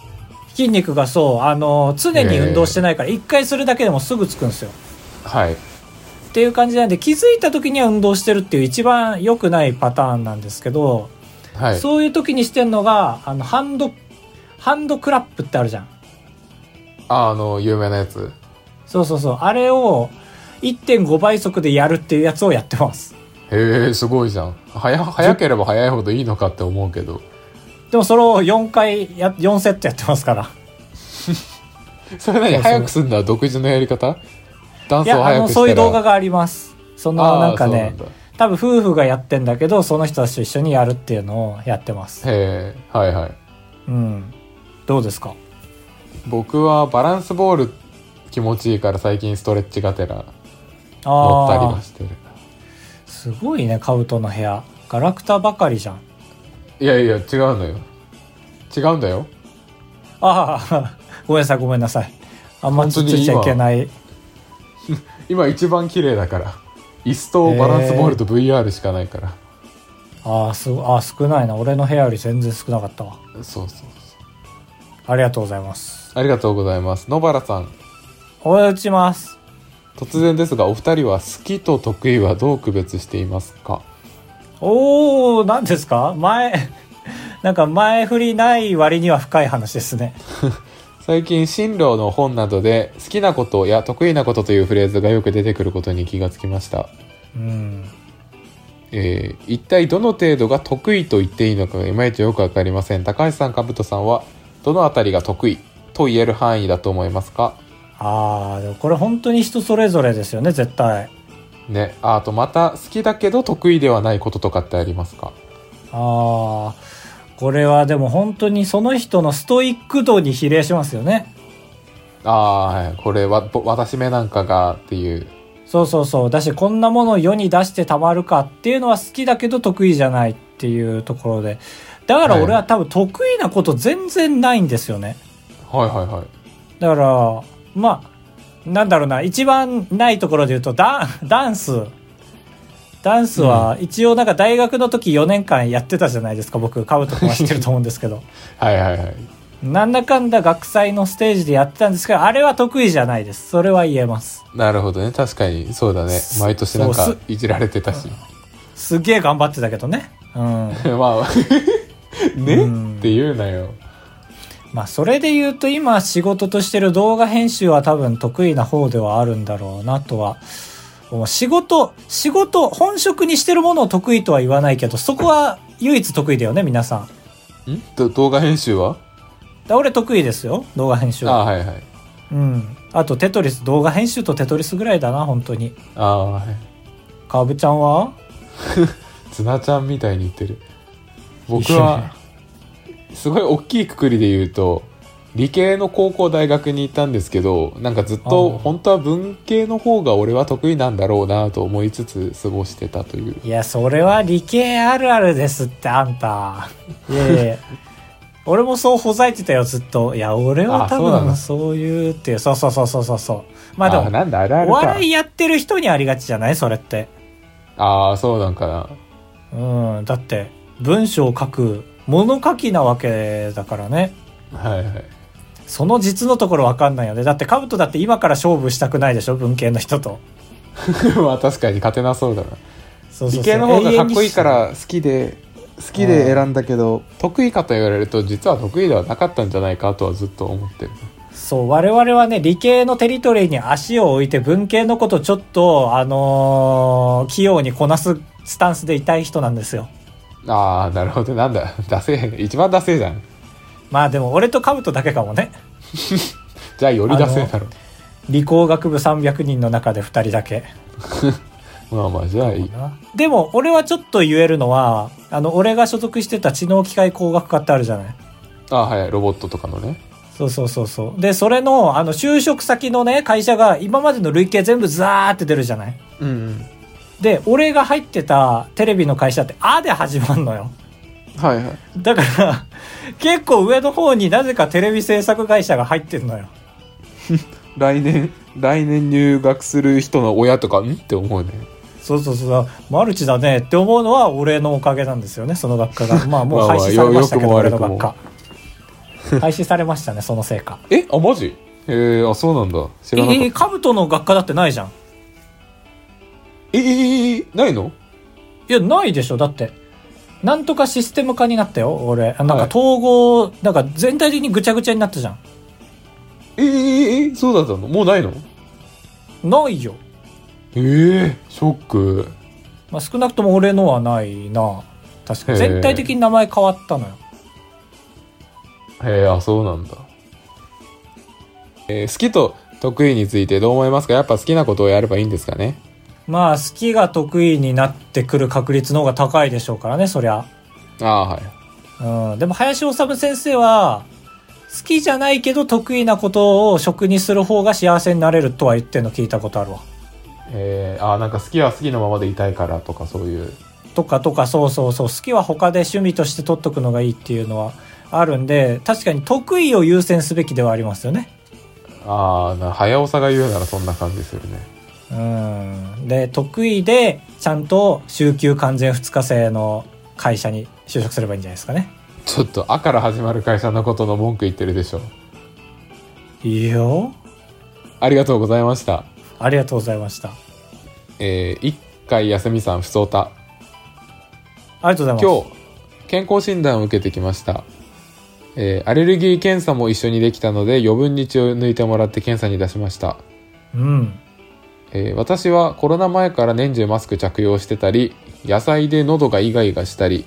筋肉がそう。あの常に運動してないから一回するだけでもすぐつくんですよ。はい。っていう感じなんで気づいた時には運動してるっていう一番良くないパターンなんですけど、はい。そういう時にしてんのがあのハンドハンドクラップってあるじゃん。ああの有名なやつそうそうそう。あれを1.5倍速でやるっていうやつをやってます。へえすごいじゃん。早早ければ早いほどいいのかって思うけど。でもそれを4回や4セットやってますから。それ何早くすんだ独自のやり方？ダンスをいやあの早くしたら。そういう動画があります。そのなんかね多分夫婦がやってんだけどその人たちと一緒にやるっていうのをやってます。へえはいはい。うん。どうですか？僕はバランスボール気持ちいいから最近ストレッチがてらあ乗ったりあはしてる。すごいねカブトの部屋。ガラクタばかりじゃん。いやいや違うのよ。違うんだよ。ああごめんなさいごめんなさい。あんまつついちゃいけない。今。一番綺麗だから。椅子とバランスボールと VR しかないから、ああすあ少ないな。俺の部屋より全然少なかったわ。そうそうそう。ありがとうございます。ありがとうございます。野原さんお打ちます。突然ですがお二人は好きと得意はどう区別していますか？おお何ですか？前 なんか前振りない割には深い話ですね。最近進路の本などで好きなことや得意なことというフレーズがよく出てくることに気がつきました、うん。えー一体どの程度が得意と言っていいのかがいまいちよくわかりません。高橋さんかぶとさんはどのあたりが得意と言える範囲だと思いますか？ああでもこれ本当に人それぞれですよね絶対。ねああとまた好きだけど得意ではないこととかってありますか？ああこれはでも本当にその人のストイック度に比例しますよね。ああはい。これはぼ私めなんかがっていう。そうそうそう。だしこんなものを世に出してたまるかっていうのは好きだけど得意じゃないっていうところで。だから俺は多分得意なこと全然ないんですよね。はいはいはい。だからまあなんだろうな一番ないところで言うとダンダンス。ダンスは一応なんか大学の時4年間やってたじゃないですか僕。カブト君は知ってると思うんですけど。はいはいはい。なんだかんだ学祭のステージでやってたんですけどあれは得意じゃないです。それは言えます。なるほどね。確かにそうだね。す毎年なんかいじられてたし。すげえ頑張ってたけどね。うん。まあ ね、うん。って言うなよまあそれで言うと今仕事としてる動画編集は多分得意な方ではあるんだろうなとは仕事仕事本職にしてるものを得意とは言わないけどそこは唯一得意だよね皆さん。ん？ど動画編集は？だ俺得意ですよ動画編集は。ああはいはい。うん。あとテトリス動画編集とテトリスぐらいだな本当に。ああはい。かぶちゃんは？ツナちゃんみたいに言ってる。僕はすごい大きいくくりで言うと理系の高校大学に行ったんですけどなんかずっあとー。本当は文系の方が俺は得意なんだろうなと思いつつ過ごしてたという。いやそれは理系あるあるですってあんた。いやいや。俺もそうほざいてたよずっと。いや俺は多分そういうっていう。そうそうそうそうそうそう。まあでもなんだあるあるか。お笑いやってる人にありがちじゃない？それって。ああそうなんかな。うんだって文章を書く物書きなわけだからね。はいはい。その実のところわかんないよね。だってカブトだって今から勝負したくないでしょ？文系の人と。まあ確かに勝てなそうだな。そうそう理系の方がかっこいいから好きで好きで選んだけど得意かと言われると実は得意ではなかったんじゃないかとはずっと思ってるそう我々はね理系のテリトリーに足を置いて文系のことちょっとあのー器用にこなすスタンスでいたい人なんですよああなるほど。なんだ？ダセー一番ダセーじゃん。まあでも俺とカブトだけかもね。じゃあよりダセーだろ理工学部300人の中で2人だけ。まあまあじゃあいい。でも俺はちょっと言えるのはあの俺が所属してた知能機械工学科ってあるじゃない。ああはい。ロボットとかのね。そうそうそうそう。でそれのあの就職先のね会社が今までの累計全部ザーって出るじゃない。うんうんで俺が入ってたテレビの会社って「あ」で始まんのよ。はいはい。だから結構上の方になぜかテレビ制作会社が入ってんのよ。来年来年入学する人の親とかん？って思うね。そうそうそう。マルチだね。って思うのは俺のおかげなんですよねその学科が。まあもうまあまあ廃止されましたけどよ俺の学科廃止されましたねそのせいかえ？あマジ？へえあそうなんだ。知えらなかった。ー、カブトの学科だってないじゃんええええないのいやないでしょだってなんとかシステム化になったよ俺なんか統合、なんか全体的にぐちゃぐちゃになったじゃんええええそうだったのもうないのないよ、ええショックまあ、少なくとも俺のはないな確かへー全体的に名前変わったのよへえあそうなんだえー好きと得意についてどう思いますかやっぱ好きなことをやればいいんですかねまあ好きが得意になってくる確率の方が高いでしょうからねそりゃ。ああはい。うん、でも林修先生は好きじゃないけど得意なことを職にする方が幸せになれるとは言ってんの聞いたことあるわ。えー、あーなんか好きは好きのままでいたいからとかそういう。とかとかそうそうそう。好きは他で趣味として取っとくのがいいっていうのはあるんで確かに得意を優先すべきではありますよね。ああな早尾さが言うならそんな感じするねうん。で得意でちゃんと週休完全2日制の会社に就職すればいいんじゃないですかね。ちょっと「あ」から始まる会社のことの文句言ってるでしょ。いいよ。ありがとうございました。ありがとうございました。えー、一回休みさん不相たありがとうございます。今日健康診断を受けてきました、えーアレルギー検査も一緒にできたので余分に血を抜いてもらって検査に出しました、うんえー私はコロナ前から年中マスク着用してたり野菜で喉がイガイガしたり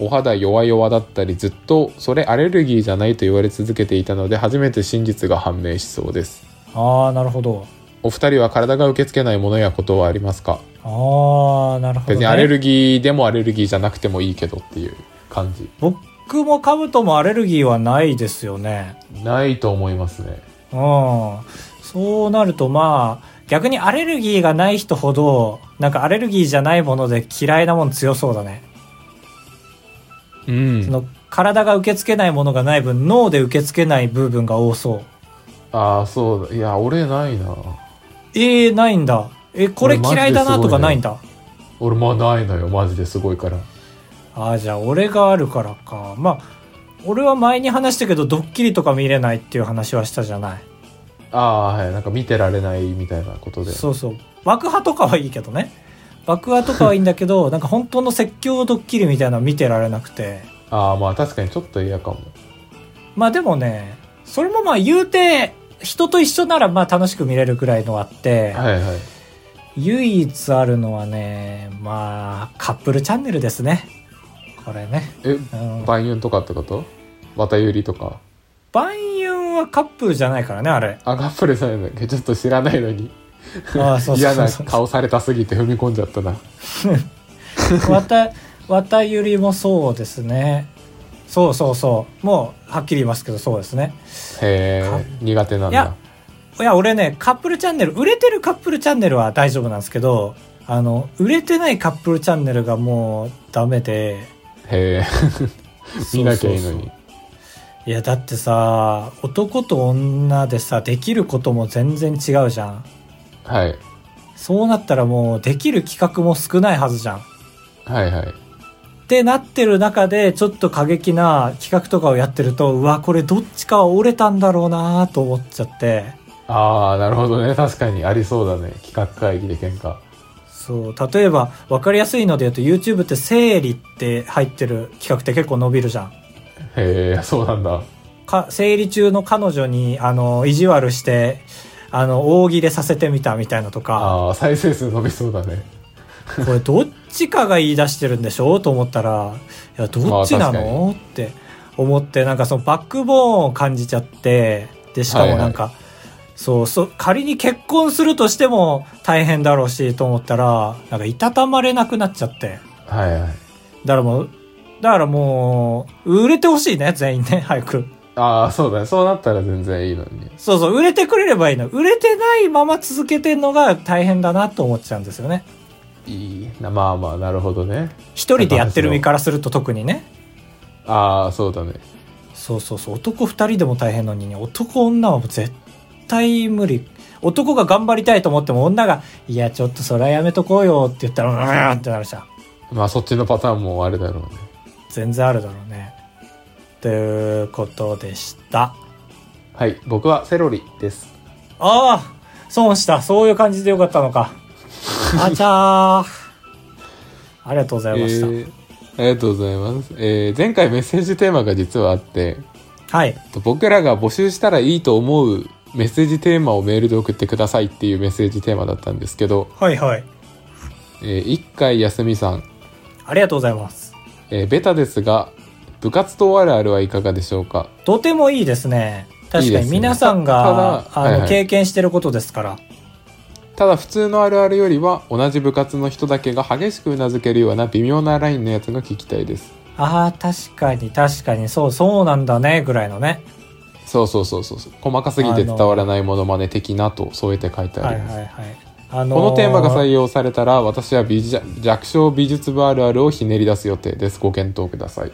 お肌弱々だったりずっとそれアレルギーじゃないと言われ続けていたので初めて真実が判明しそうです。ああなるほど。お二人は体が受け付けないものやことはありますか？ああなるほど、ね、別にアレルギーでもアレルギーじゃなくてもいいけどっていう感じ。僕もカブトもアレルギーはないですよね。ないと思いますね。うん。そうなるとまあ逆にアレルギーがない人ほどなんかアレルギーじゃないもので嫌いなもの強そうだね、うん。その体が受け付けないものがない分脳で受け付けない部分が多そう。ああそうだ。いや俺ないな。えー、ないんだ。えこれ嫌いだなとかないんだ？俺まあないのよ。マジですごいから。ああじゃあ俺があるからか。まあ俺は前に話したけどドッキリとか見れないっていう話はしたじゃないああはいなんか見てられないみたいなことで。そうそう。爆破とかはいいけどね。爆破とかはいいんだけど なんか本当の説教ドッキリみたいなの見てられなくて。ああまあ確かにちょっと嫌かも。まあでもねそれもまあ言うて人と一緒ならまあ楽しく見れるくらいのあって、はいはい。唯一あるのはねまあカップルチャンネルですね。これね、えうん、万ユンとかってこと？綿ゆりとか？万有はカップルじゃないからねあれ。あカップルじゃないんだっけちょっと知らないのに。嫌な顔されたすぎて踏み込んじゃったな。わた綿ゆりもそうですね。そうそうそう。もうはっきり言いますけどそうですね。へえ苦手なんだ。いやいや俺ねカップルチャンネル売れてるカップルチャンネルは大丈夫なんですけどあの売れてないカップルチャンネルがもうダメで。へえ。見なきゃいいのにいやだってさ男と女でさできることも全然違うじゃんはい。そうなったらもうできる企画も少ないはずじゃんはいはい。ってなってる中でちょっと過激な企画とかをやってるとうわこれどっちかは折れたんだろうなと思っちゃってああ、なるほどね。確かにありそうだね。企画会議で喧嘩。そう例えば分かりやすいので言うと YouTube って生理って入ってる企画って結構伸びるじゃんへえ、そうなんだ。か生理中の彼女にあの意地悪してあの大喜利させてみたみたいなとかああ、再生数伸びそうだね。これどっちかが言い出してるんでしょと思ったらいやどっちなまあって思ってなんかそのバックボーンを感じちゃってでしかもなんか、そうそう仮に結婚するとしても大変だろうしと思ったらなんかいたたまれなくなっちゃってはいはい。だからもうだからもう売れてほしいね全員ね早くああ、そうだね。そうなったら全然いいのに。そうそう売れてくれればいいの売れてないまま続けてんのが大変だなと思っちゃうんですよねいいな。まあまあ、なるほどね。一人でやってる身からすると特にねああ、そうだね。そうそうそう男二人でも大変なのにね男女はもう絶対無理男が頑張りたいと思っても女が「いやちょっとそれはやめとこうよ」って言ったら「うーん」ってなるじゃんまあそっちのパターンもあるだろうね。全然あるだろうね。ということでした。はい。僕はセロリです。ああ損した。そういう感じでよかったのか。あちゃー。ありがとうございました、えーありがとうございます。えー前回メッセージテーマが実はあって、はい。僕らが募集したらいいと思うメッセージテーマをメールで送ってくださいっていうメッセージテーマだったんですけど、はいはい。えー一回休みさん、ありがとうございますえーベタですが、部活動あるあるはいかがでしょうか？とてもいいですね。確かに皆さんたがあの、ただはいはい。経験してることですから。ただ普通のあるあるよりは同じ部活の人だけが激しくうなずけるような微妙なラインのやつが聞きたいです。ああ確かに確かに。そうそうなんだねぐらいのね。そうそうそうそう。そう。細かすぎて伝わらないものまね的なと添えて書いてあります。はいはいはいあのーこのテーマが採用されたら私は美術弱小美術部あるあるをひねり出す予定です。ご検討ください。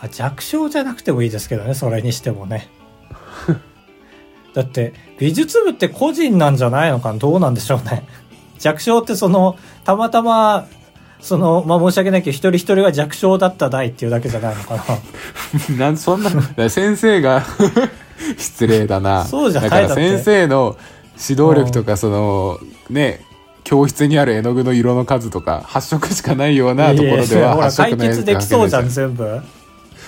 あ弱小じゃなくてもいいですけどねそれにしてもね だって美術部って個人なんじゃないのかな？どうなんでしょうね弱小ってそのたまたまそのまあ申し訳ないけど一人一人が弱小だった代っていうだけじゃないのかな なんそんな、先生が 失礼だな。そうじゃないだから先生の指導力とかその、ね、教室にある絵の具の色の数とか8色しかないようなところではいやいやほら8色解の絵決できそうじゃん全部。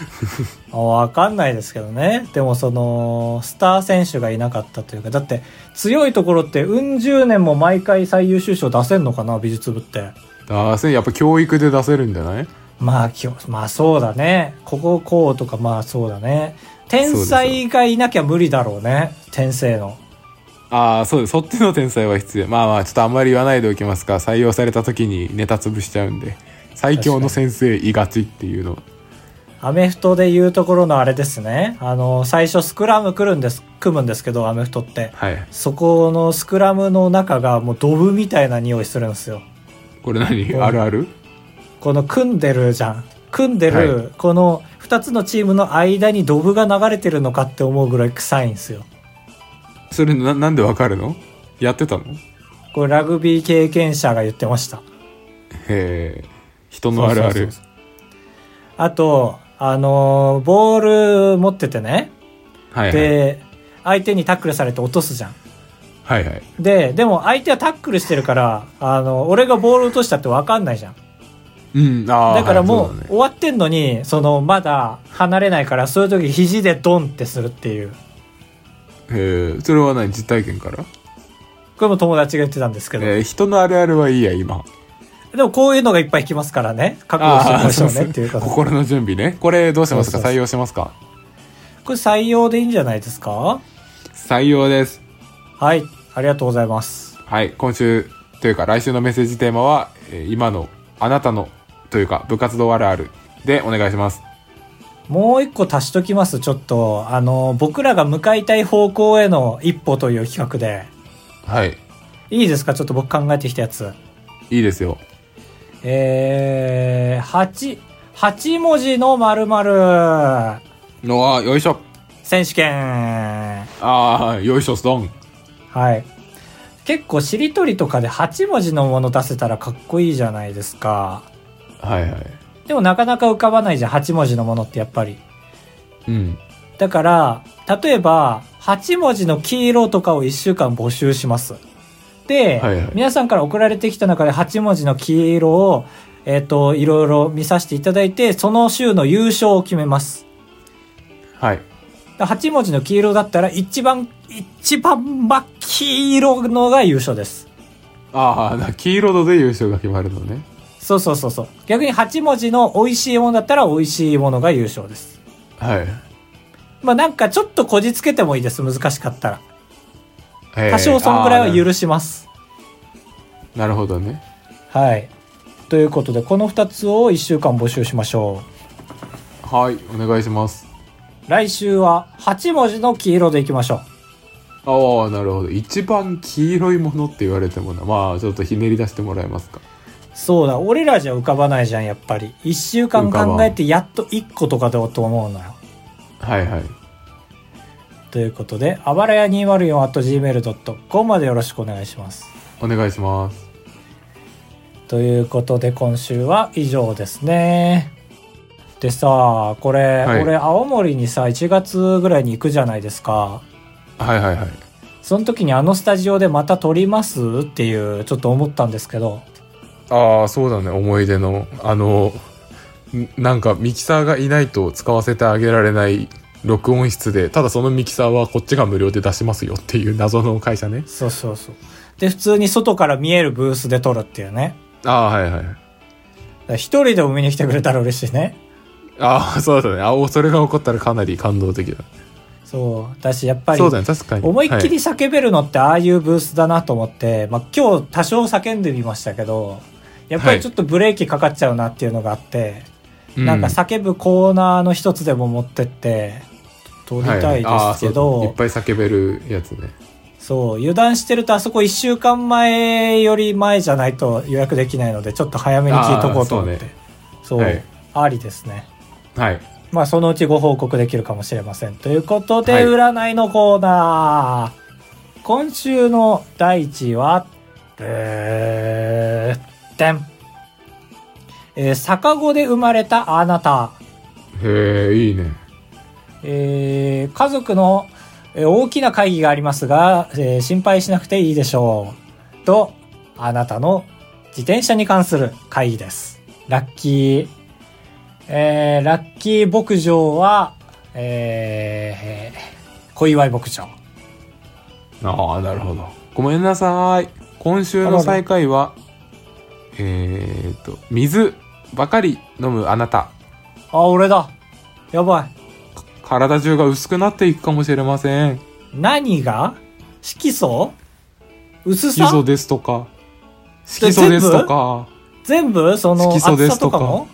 あわかんないですけどね。でもそのスター選手がいなかったというかだって強いところってうん十年も毎回最優秀賞出せんのかな美術部って。ああ、やっぱ教育で出せるんじゃない？まあきょまあそうだね。こここうとかまあそうだね。天才がいなきゃ無理だろうね。天性のああ、そうです。そっちの天才は必要。まあまあ、ちょっとあんまり言わないでおきますか。採用された時にネタ潰しちゃうんで。最強の先生いがちっていうの。アメフトでいうところのあれですねあの最初スクラム来るんです組むんですけどアメフトってはい。そこのスクラムの中がもうドブみたいな匂いするんですよ。これ何？うんあるある？この組んでるじゃん。組んではる、この二つのチームの間にドブが流れてるのかって思うぐらい臭いんですよ。それな、なんでわかるの？やってたの？へこれラグビー経験者が言ってました。え。人のあるあるあと、あのーボール持っててね。はいはい。で、相手にタックルされて落とすじゃん。はいはい。で、でも相手はタックルしてるから、あの、俺がボール落としたって分かんないじゃん。うん、ああ。だからもう終わってんのに、そのまだ離れないから、そういう時肘でドンってするっていう。へえ、それは何？実体験から？これも友達が言ってたんですけど。えー人のあるあるはいいや、今。でもこういうのがいっぱい来ますからね。覚悟してましょうねっていうこと。こ心の準備ね。これどうしますか？採用しますか？れ採用でいいんじゃないですか？採用です。はい。ありがとうございます。はい、今週というか来週のメッセージテーマは、えー今のあなたのというか部活動あるあるでお願いします。もう一個足しときます。ちょっと、あの、僕らが向かいたい方向への一歩という企画で。はい、いいですか？ちょっと僕考えてきたやつ。いいですよ。えー、8、8文字の〇〇。のはよいしょ。選手権ああ、よいしょ、ストン。はい。結構しりとりとかで8文字のもの出せたらかっこいいじゃないですか。はいはい。でもなかなか浮かばないじゃん、8文字のものってやっぱり。うん。だから、例えば、8文字の黄色とかを1週間募集します。で、はいはい皆さんから送られてきた中で8文字の黄色を、えっ、と、いろいろ見させていただいて、その週の優勝を決めます。はい。だ8文字の黄色だったら、一番、一番真っ黄色のが優勝です。ああ、黄色度で優勝が決まるのね。そうそうそうそう。逆に8文字の美味しいものだったら、美味しいものが優勝です。はい。まあなんかちょっとこじつけてもいいです、難しかったら。えー多少そんぐらいは許します。なるほどね。はい。ということで、この2つを1週間募集しましょはい、お願いします。う。来週は8文字の黄色でいきましょう。ああ、なるほど。一番黄色いものって言われてもな。まあ、ちょっとひねり出してもらえますか。そうだ、俺らじゃ浮かばないじゃん、やっぱり。1週間考えてやっと1個とかだと思うのよ。はいはい。ということで、あばらや 204.gmail.com までよろしくお願いします。お願いします。ということで、今週は以上ですね。でさ、これ、はい俺、青森にさ、1月ぐらいに行くじゃないですか。はいはいはい。その時にあのスタジオでまた撮りますっていう、ちょっと思ったんですけど。ああ、そうだね。思い出の、あの、んなんかミキサーがいないと使わせてあげられない録音室で、ただそのミキサーはこっちが無料で出しますよっていう謎の会社ね。そうそうそう。で、普通に外から見えるブースで撮るっていうね。ああ、はいはい。一人でも見に来てくれたら嬉しいね。ああ、そうだね。あおそれが起こったらかなり感動的だ。そう。だし、やっぱりそう、だね、確かに。思いっきりは叫べるのってああいうブースだなと思って、まあ今日多少叫んでみましたけど、やっぱりちょっとブレーキかかっちゃうなっていうのがあって、いなんか叫ぶコーナーの一つでも持ってって、撮りたいですけそうど、いっぱい叫べるやつね。そう、油断してるとあそこ一週間前より前じゃないと予約できないので、ちょっと早めに聞いとこうと思って。そう,、はいありですね。はい。まあそのうちご報告できるかもしれません。ということで、はい占いのコーナー。今週の第一位は、えー、てん。えー、逆子で生まれたあなた。へえ、いいね。えー家族のえー大きな会議がありますが、えー心配しなくていいでしょう。と、あなたの自転車に関する会議です。ラッキー。えーラッキー牧場は、えー、小祝牧場。ああ、なるほど。ごめんなさい。今週の最下位は、えーっと、水ばかり飲むあなた。あ、俺だ。やばい。体中が薄くなっていくかもしれません。何が？色素？薄色素さですとか、色素ですとか、全部？その色素で厚すとか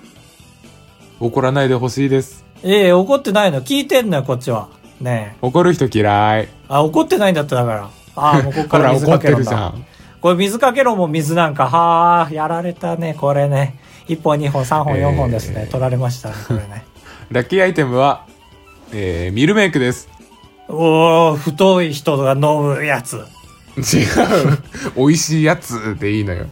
怒らないでほしいです。ええ怒ってないの。聞いてんのよ、こっちは。ねえ。怒る人嫌い。あ、怒ってないんだっただから。ああ、もうこっほからら、怒って水かけるんだ。るじゃん。これ水かけろも水なんか。はあ、やられたね、これね。1本、2本、3本、4本ですね。えー取られましたね、これね。ラッキーアイテムは、えー、ミルメイクです。おー、太い人が飲むやつ。違う。美味しいやつでいいのよ。